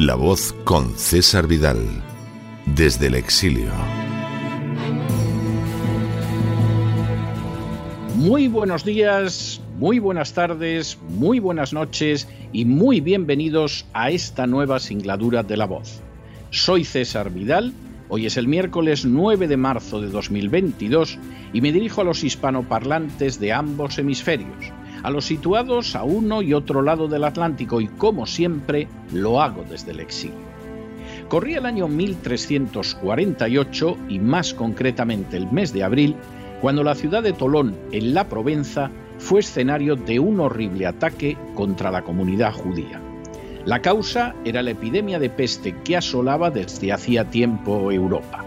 La voz con César Vidal, desde el exilio. Muy buenos días, muy buenas tardes, muy buenas noches y muy bienvenidos a esta nueva singladura de La voz. Soy César Vidal, hoy es el miércoles 9 de marzo de 2022 y me dirijo a los hispanoparlantes de ambos hemisferios a los situados a uno y otro lado del Atlántico y como siempre lo hago desde el exilio. Corría el año 1348 y más concretamente el mes de abril, cuando la ciudad de Tolón, en la Provenza, fue escenario de un horrible ataque contra la comunidad judía. La causa era la epidemia de peste que asolaba desde hacía tiempo Europa.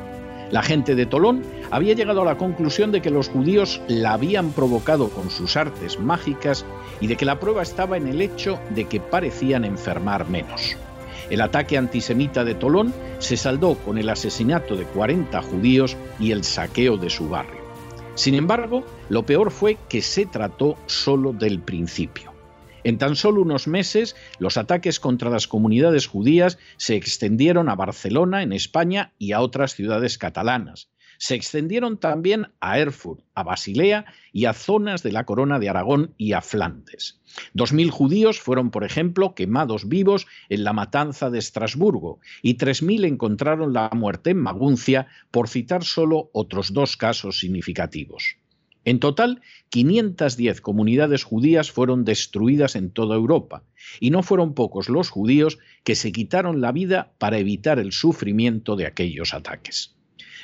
La gente de Tolón había llegado a la conclusión de que los judíos la habían provocado con sus artes mágicas y de que la prueba estaba en el hecho de que parecían enfermar menos. El ataque antisemita de Tolón se saldó con el asesinato de 40 judíos y el saqueo de su barrio. Sin embargo, lo peor fue que se trató solo del principio. En tan solo unos meses, los ataques contra las comunidades judías se extendieron a Barcelona, en España, y a otras ciudades catalanas. Se extendieron también a Erfurt, a Basilea y a zonas de la Corona de Aragón y a Flandes. Dos mil judíos fueron, por ejemplo, quemados vivos en la matanza de Estrasburgo y tres mil encontraron la muerte en Maguncia, por citar solo otros dos casos significativos. En total, 510 comunidades judías fueron destruidas en toda Europa, y no fueron pocos los judíos que se quitaron la vida para evitar el sufrimiento de aquellos ataques.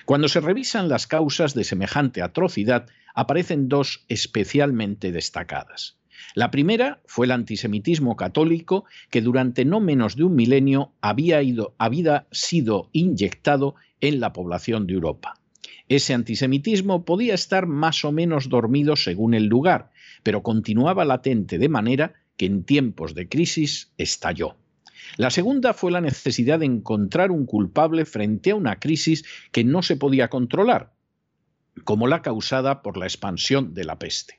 Cuando se revisan las causas de semejante atrocidad, aparecen dos especialmente destacadas. La primera fue el antisemitismo católico que durante no menos de un milenio había, había sido inyectado en la población de Europa. Ese antisemitismo podía estar más o menos dormido según el lugar, pero continuaba latente de manera que en tiempos de crisis estalló. La segunda fue la necesidad de encontrar un culpable frente a una crisis que no se podía controlar, como la causada por la expansión de la peste.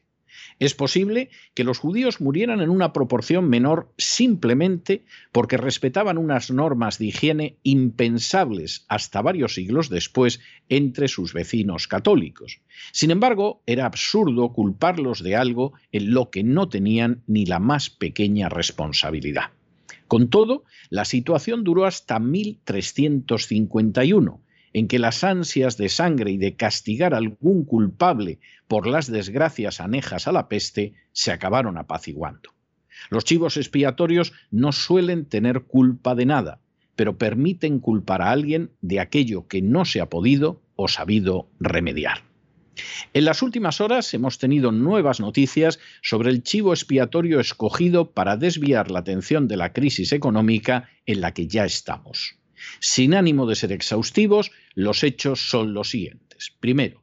Es posible que los judíos murieran en una proporción menor simplemente porque respetaban unas normas de higiene impensables hasta varios siglos después entre sus vecinos católicos. Sin embargo, era absurdo culparlos de algo en lo que no tenían ni la más pequeña responsabilidad. Con todo, la situación duró hasta 1351, en que las ansias de sangre y de castigar a algún culpable por las desgracias anejas a la peste se acabaron apaciguando. Los chivos expiatorios no suelen tener culpa de nada, pero permiten culpar a alguien de aquello que no se ha podido o sabido remediar. En las últimas horas hemos tenido nuevas noticias sobre el chivo expiatorio escogido para desviar la atención de la crisis económica en la que ya estamos. Sin ánimo de ser exhaustivos, los hechos son los siguientes. Primero,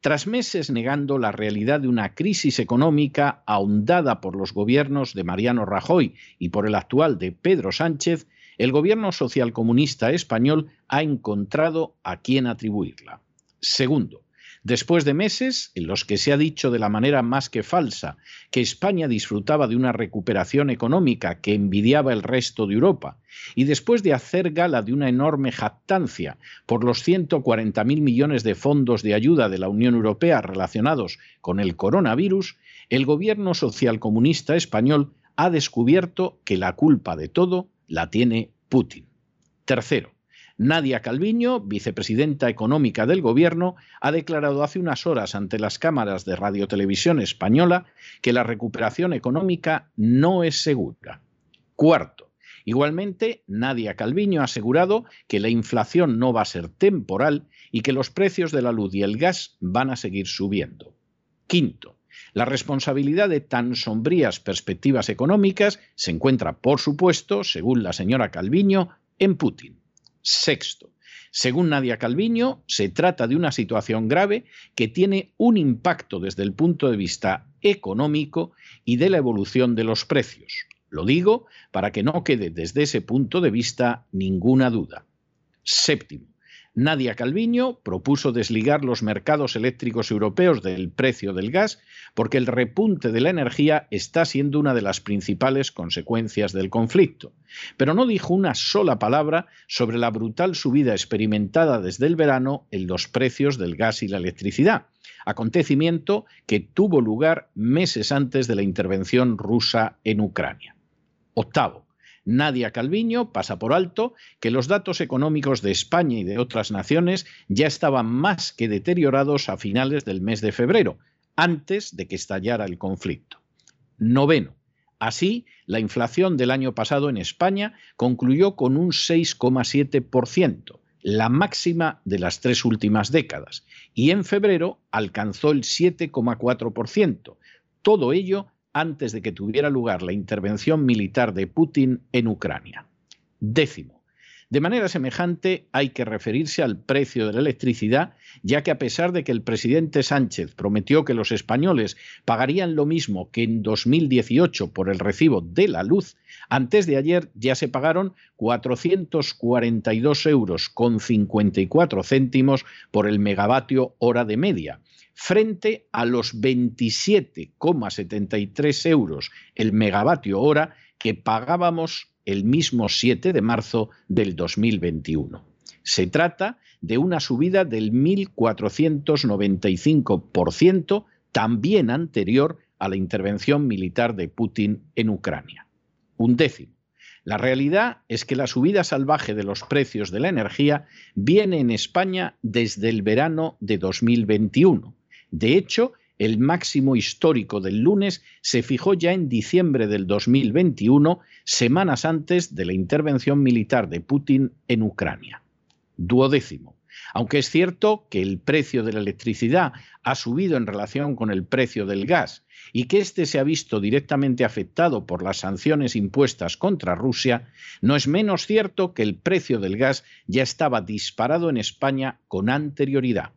tras meses negando la realidad de una crisis económica ahondada por los gobiernos de Mariano Rajoy y por el actual de Pedro Sánchez, el gobierno socialcomunista español ha encontrado a quién atribuirla. Segundo, Después de meses en los que se ha dicho de la manera más que falsa que España disfrutaba de una recuperación económica que envidiaba el resto de Europa, y después de hacer gala de una enorme jactancia por los 140.000 millones de fondos de ayuda de la Unión Europea relacionados con el coronavirus, el gobierno socialcomunista español ha descubierto que la culpa de todo la tiene Putin. Tercero, Nadia Calviño, vicepresidenta económica del Gobierno, ha declarado hace unas horas ante las cámaras de Radiotelevisión Española que la recuperación económica no es segura. Cuarto, igualmente, Nadia Calviño ha asegurado que la inflación no va a ser temporal y que los precios de la luz y el gas van a seguir subiendo. Quinto, la responsabilidad de tan sombrías perspectivas económicas se encuentra, por supuesto, según la señora Calviño, en Putin. Sexto, según Nadia Calviño, se trata de una situación grave que tiene un impacto desde el punto de vista económico y de la evolución de los precios. Lo digo para que no quede desde ese punto de vista ninguna duda. Séptimo, Nadia Calviño propuso desligar los mercados eléctricos europeos del precio del gas porque el repunte de la energía está siendo una de las principales consecuencias del conflicto. Pero no dijo una sola palabra sobre la brutal subida experimentada desde el verano en los precios del gas y la electricidad, acontecimiento que tuvo lugar meses antes de la intervención rusa en Ucrania. Octavo, Nadia Calviño pasa por alto que los datos económicos de España y de otras naciones ya estaban más que deteriorados a finales del mes de febrero, antes de que estallara el conflicto. Noveno. Así, la inflación del año pasado en España concluyó con un 6,7%, la máxima de las tres últimas décadas, y en febrero alcanzó el 7,4%, todo ello antes de que tuviera lugar la intervención militar de Putin en Ucrania. Décimo. De manera semejante hay que referirse al precio de la electricidad, ya que a pesar de que el presidente Sánchez prometió que los españoles pagarían lo mismo que en 2018 por el recibo de la luz, antes de ayer ya se pagaron 442 euros con 54 céntimos por el megavatio hora de media, frente a los 27,73 euros el megavatio hora que pagábamos el mismo 7 de marzo del 2021. Se trata de una subida del 1.495%, también anterior a la intervención militar de Putin en Ucrania. Un décimo. La realidad es que la subida salvaje de los precios de la energía viene en España desde el verano de 2021 de hecho, el máximo histórico del lunes se fijó ya en diciembre del 2021, semanas antes de la intervención militar de Putin en Ucrania. Duodécimo. Aunque es cierto que el precio de la electricidad ha subido en relación con el precio del gas y que éste se ha visto directamente afectado por las sanciones impuestas contra Rusia, no es menos cierto que el precio del gas ya estaba disparado en España con anterioridad.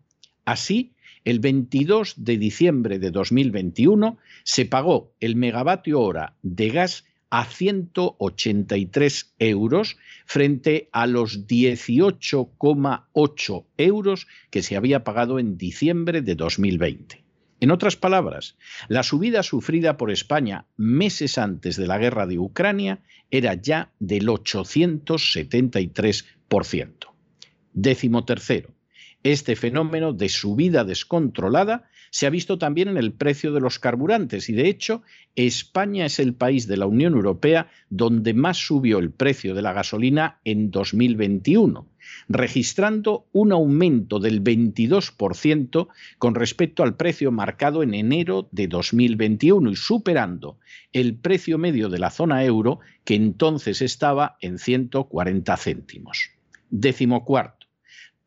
Así, el 22 de diciembre de 2021 se pagó el megavatio hora de gas a 183 euros frente a los 18,8 euros que se había pagado en diciembre de 2020. En otras palabras, la subida sufrida por España meses antes de la guerra de Ucrania era ya del 873%. Décimo tercero. Este fenómeno de subida descontrolada se ha visto también en el precio de los carburantes y de hecho España es el país de la Unión Europea donde más subió el precio de la gasolina en 2021, registrando un aumento del 22% con respecto al precio marcado en enero de 2021 y superando el precio medio de la zona euro que entonces estaba en 140 céntimos. Décimo cuarto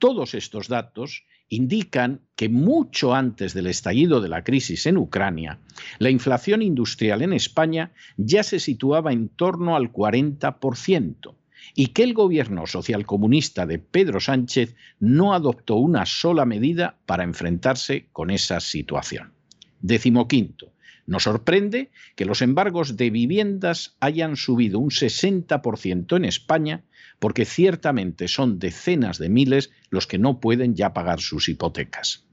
todos estos datos indican que mucho antes del estallido de la crisis en Ucrania, la inflación industrial en España ya se situaba en torno al 40% y que el gobierno socialcomunista de Pedro Sánchez no adoptó una sola medida para enfrentarse con esa situación. Décimo quinto, nos sorprende que los embargos de viviendas hayan subido un 60% en España porque ciertamente son decenas de miles los que no pueden ya pagar sus hipotecas.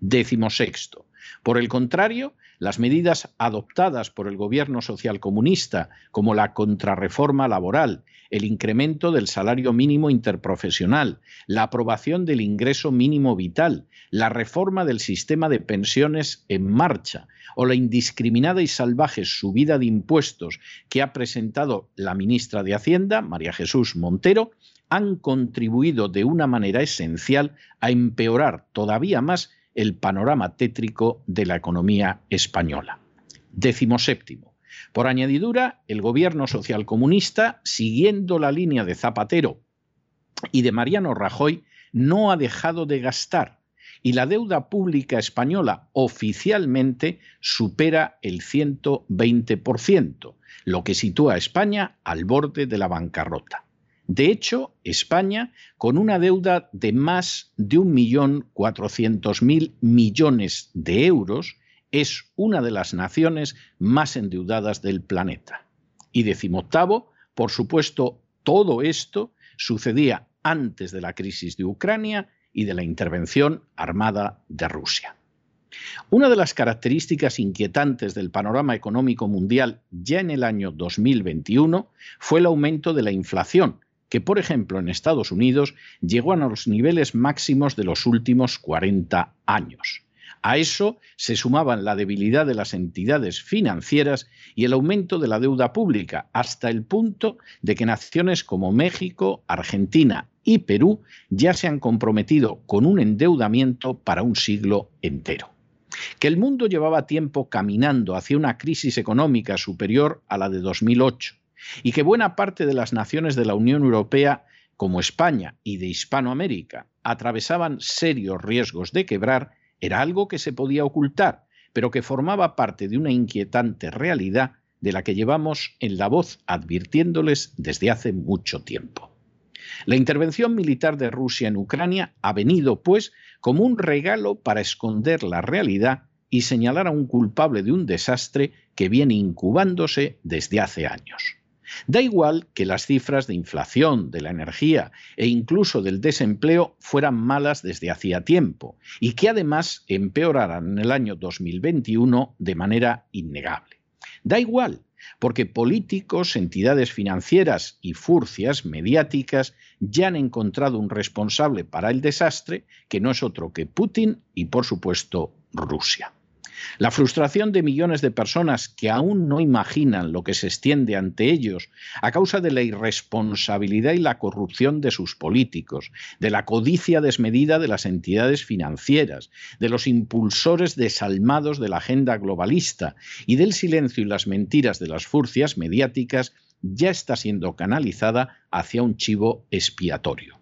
Décimo sexto. Por el contrario, las medidas adoptadas por el gobierno socialcomunista, como la contrarreforma laboral, el incremento del salario mínimo interprofesional, la aprobación del ingreso mínimo vital, la reforma del sistema de pensiones en marcha o la indiscriminada y salvaje subida de impuestos que ha presentado la ministra de Hacienda, María Jesús Montero, han contribuido de una manera esencial a empeorar todavía más el panorama tétrico de la economía española. Décimo séptimo. Por añadidura, el gobierno socialcomunista, siguiendo la línea de Zapatero y de Mariano Rajoy, no ha dejado de gastar y la deuda pública española oficialmente supera el 120%, lo que sitúa a España al borde de la bancarrota. De hecho, España, con una deuda de más de 1.400.000 millones de euros, es una de las naciones más endeudadas del planeta. Y decimoctavo, por supuesto, todo esto sucedía antes de la crisis de Ucrania y de la intervención armada de Rusia. Una de las características inquietantes del panorama económico mundial ya en el año 2021 fue el aumento de la inflación, que por ejemplo en Estados Unidos llegó a los niveles máximos de los últimos 40 años. A eso se sumaban la debilidad de las entidades financieras y el aumento de la deuda pública, hasta el punto de que naciones como México, Argentina y Perú ya se han comprometido con un endeudamiento para un siglo entero. Que el mundo llevaba tiempo caminando hacia una crisis económica superior a la de 2008 y que buena parte de las naciones de la Unión Europea, como España y de Hispanoamérica, atravesaban serios riesgos de quebrar, era algo que se podía ocultar, pero que formaba parte de una inquietante realidad de la que llevamos en la voz advirtiéndoles desde hace mucho tiempo. La intervención militar de Rusia en Ucrania ha venido, pues, como un regalo para esconder la realidad y señalar a un culpable de un desastre que viene incubándose desde hace años. Da igual que las cifras de inflación, de la energía e incluso del desempleo fueran malas desde hacía tiempo y que además empeoraran en el año 2021 de manera innegable. Da igual, porque políticos, entidades financieras y furcias mediáticas ya han encontrado un responsable para el desastre que no es otro que Putin y, por supuesto, Rusia. La frustración de millones de personas que aún no imaginan lo que se extiende ante ellos a causa de la irresponsabilidad y la corrupción de sus políticos, de la codicia desmedida de las entidades financieras, de los impulsores desalmados de la agenda globalista y del silencio y las mentiras de las furcias mediáticas ya está siendo canalizada hacia un chivo expiatorio.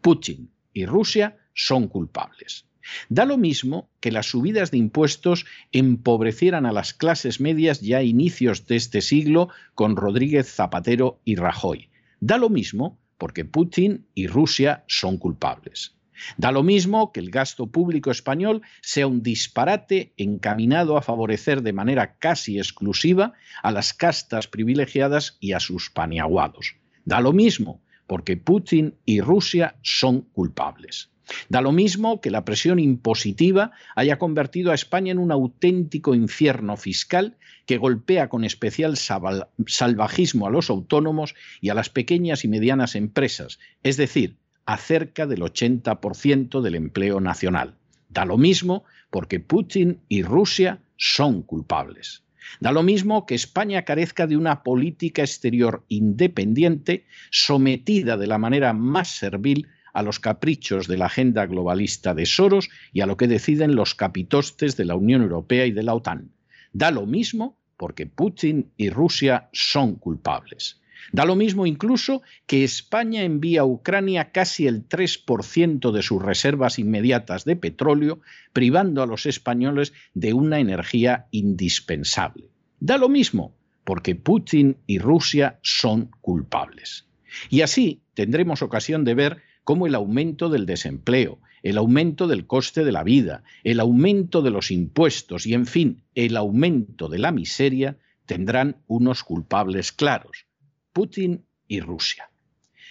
Putin y Rusia son culpables. Da lo mismo que las subidas de impuestos empobrecieran a las clases medias ya a inicios de este siglo con Rodríguez Zapatero y Rajoy. Da lo mismo porque Putin y Rusia son culpables. Da lo mismo que el gasto público español sea un disparate encaminado a favorecer de manera casi exclusiva a las castas privilegiadas y a sus paniaguados. Da lo mismo porque Putin y Rusia son culpables. Da lo mismo que la presión impositiva haya convertido a España en un auténtico infierno fiscal que golpea con especial salvajismo a los autónomos y a las pequeñas y medianas empresas, es decir, a cerca del 80% del empleo nacional. Da lo mismo porque Putin y Rusia son culpables. Da lo mismo que España carezca de una política exterior independiente sometida de la manera más servil a los caprichos de la agenda globalista de Soros y a lo que deciden los capitostes de la Unión Europea y de la OTAN. Da lo mismo porque Putin y Rusia son culpables. Da lo mismo incluso que España envía a Ucrania casi el 3% de sus reservas inmediatas de petróleo, privando a los españoles de una energía indispensable. Da lo mismo porque Putin y Rusia son culpables. Y así tendremos ocasión de ver como el aumento del desempleo, el aumento del coste de la vida, el aumento de los impuestos y, en fin, el aumento de la miseria tendrán unos culpables claros, Putin y Rusia.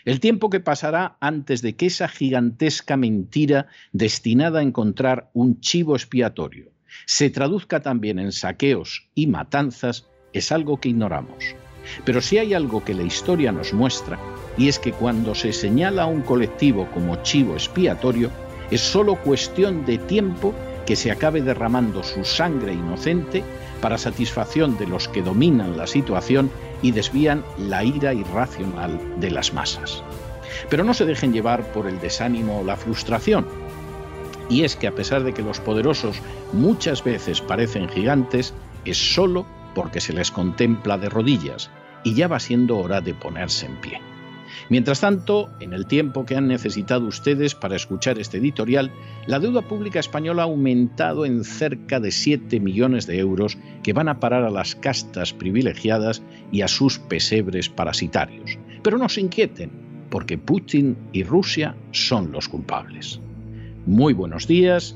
El tiempo que pasará antes de que esa gigantesca mentira destinada a encontrar un chivo expiatorio se traduzca también en saqueos y matanzas es algo que ignoramos. Pero si hay algo que la historia nos muestra, y es que cuando se señala a un colectivo como chivo expiatorio, es solo cuestión de tiempo que se acabe derramando su sangre inocente para satisfacción de los que dominan la situación y desvían la ira irracional de las masas. Pero no se dejen llevar por el desánimo o la frustración. Y es que a pesar de que los poderosos muchas veces parecen gigantes, es solo porque se les contempla de rodillas y ya va siendo hora de ponerse en pie. Mientras tanto, en el tiempo que han necesitado ustedes para escuchar este editorial, la deuda pública española ha aumentado en cerca de 7 millones de euros que van a parar a las castas privilegiadas y a sus pesebres parasitarios. Pero no se inquieten, porque Putin y Rusia son los culpables. Muy buenos días,